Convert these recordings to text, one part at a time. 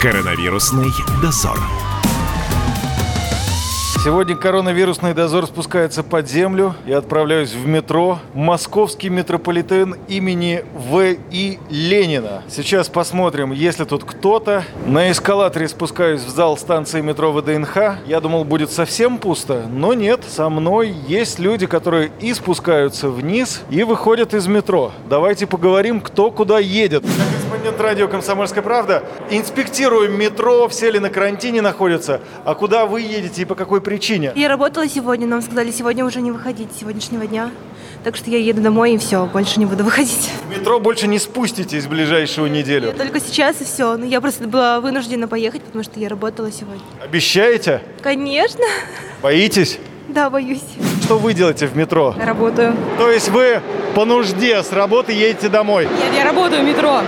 Коронавирусный дозор. Сегодня коронавирусный дозор спускается под землю. Я отправляюсь в метро. Московский метрополитен имени В.И. Ленина. Сейчас посмотрим, есть ли тут кто-то. На эскалаторе спускаюсь в зал станции метро ВДНХ. Я думал, будет совсем пусто, но нет. Со мной есть люди, которые и спускаются вниз, и выходят из метро. Давайте поговорим, кто куда едет. Корреспондент радио «Комсомольская правда». Инспектируем метро, все ли на карантине находятся. А куда вы едете и по какой причине? Я работала сегодня, нам сказали сегодня уже не выходить с сегодняшнего дня. Так что я еду домой и все, больше не буду выходить. В метро больше не спуститесь в ближайшую неделю. Только сейчас и все. Но я просто была вынуждена поехать, потому что я работала сегодня. Обещаете? Конечно. Боитесь? Да, боюсь. Что вы делаете в метро? Работаю. То есть вы по нужде с работы едете домой? Нет, я работаю в метро.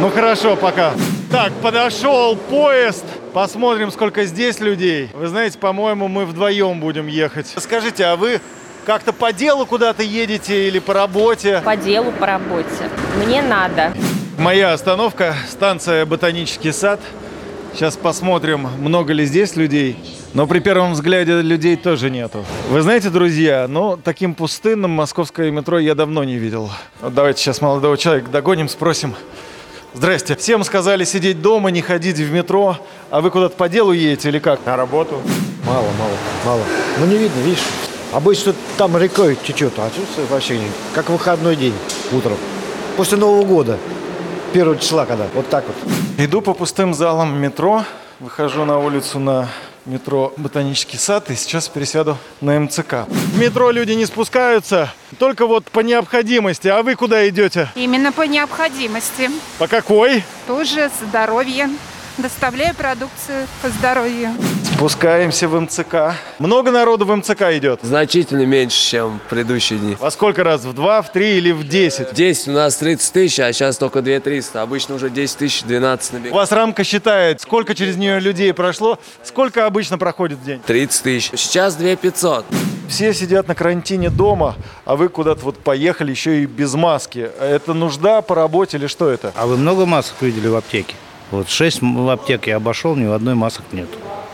Ну хорошо, пока. Так, подошел поезд. Посмотрим, сколько здесь людей. Вы знаете, по-моему, мы вдвоем будем ехать. Скажите, а вы как-то по делу куда-то едете или по работе? По делу, по работе. Мне надо. Моя остановка, станция Ботанический сад. Сейчас посмотрим, много ли здесь людей. Но при первом взгляде людей тоже нету. Вы знаете, друзья, ну, таким пустынным московское метро я давно не видел. Вот давайте сейчас молодого человека догоним, спросим. Здрасте. Всем сказали сидеть дома, не ходить в метро. А вы куда-то по делу едете или как? На работу. Мало, мало, мало. Ну не видно, видишь. Обычно там рекой течет, а тут вообще не. Как выходной день утром. После Нового года. Первого числа, когда. Вот так вот. Иду по пустым залам метро, выхожу на улицу на метро Ботанический сад и сейчас пересяду на МЦК. В метро люди не спускаются, только вот по необходимости. А вы куда идете? Именно по необходимости. По какой? Тоже здоровье. Доставляю продукцию по здоровью. Спускаемся в МЦК. Много народу в МЦК идет? Значительно меньше, чем в предыдущие дни. Во сколько раз? В два, в три или в десять? 10 у нас 30 тысяч, а сейчас только 2 300. Обычно уже 10 тысяч, 12 У набегает. вас рамка считает, сколько через нее людей прошло, сколько обычно проходит в день? 30 тысяч. Сейчас 2 500. Все сидят на карантине дома, а вы куда-то вот поехали еще и без маски. Это нужда по работе или что это? А вы много масок видели в аптеке? Вот шесть м- аптек я обошел, ни в одной масок нет.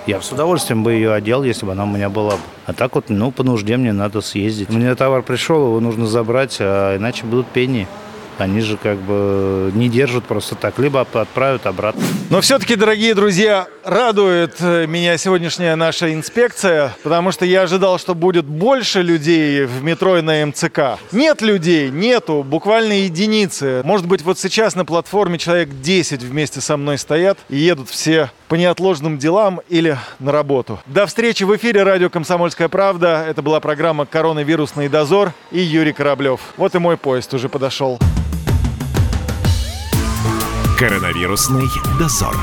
Я с удовольствием бы ее одел, если бы она у меня была бы. А так вот, ну, по нужде мне надо съездить. Мне товар пришел, его нужно забрать, а иначе будут пени. Они же как бы не держат просто так, либо отправят обратно. Но все-таки, дорогие друзья, радует э, меня сегодняшняя наша инспекция, потому что я ожидал, что будет больше людей в метро и на МЦК. Нет людей, нету, буквально единицы. Может быть, вот сейчас на платформе человек 10 вместе со мной стоят и едут все по неотложным делам или на работу. До встречи в эфире радио «Комсомольская правда». Это была программа «Коронавирусный дозор» и Юрий Кораблев. Вот и мой поезд уже подошел. Коронавирусный дозор.